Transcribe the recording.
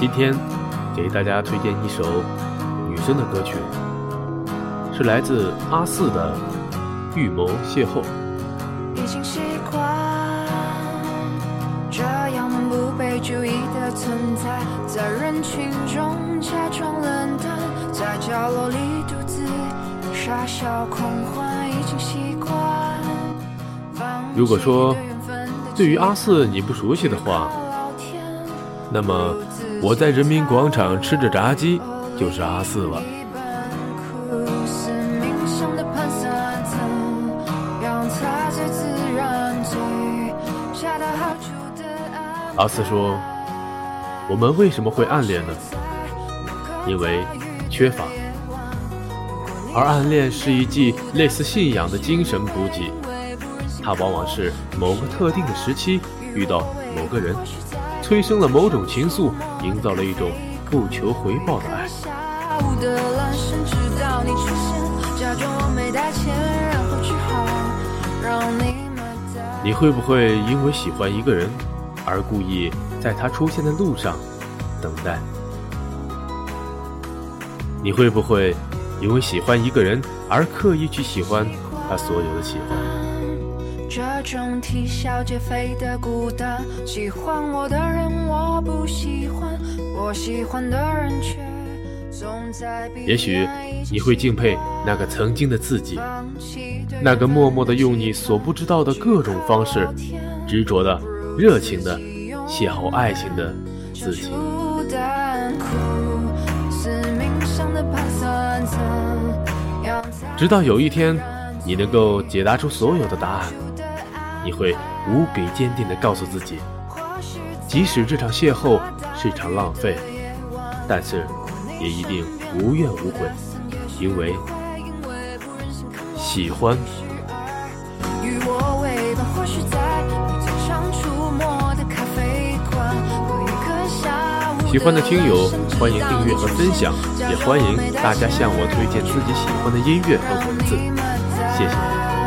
今天给大家推荐一首女生的歌曲，是来自阿四的《预谋邂逅》。已经习惯这样不被注意的存在，在人群中假装冷淡，在角落里独自傻笑狂欢，已经习惯。如果说对于阿四你不熟悉的话，那么我在人民广场吃着炸鸡就是阿四了。阿四说：“我们为什么会暗恋呢？因为缺乏，而暗恋是一剂类似信仰的精神补给，它往往是某个特定的时期遇到某个人。”催生了某种情愫，营造了一种不求回报的爱。你会不会因为喜欢一个人，而故意在他出现的路上等待？你会不会因为喜欢一个人，而刻意去喜欢他所有的喜欢？这种啼笑皆非的孤单，喜欢我的人我不喜欢，我喜欢的人却总在。也许你会敬佩那个曾经的自己，那个默默的用你所不知道的各种方式，执着的、热情的邂逅爱情的自己。直到有一天，你能够解答出所有的答案。你会无比坚定地告诉自己，即使这场邂逅是一场浪费，但是也一定无怨无悔，因为喜欢。喜欢的听友，欢迎订阅和分享，也欢迎大家向我推荐自己喜欢的音乐和文字，谢谢。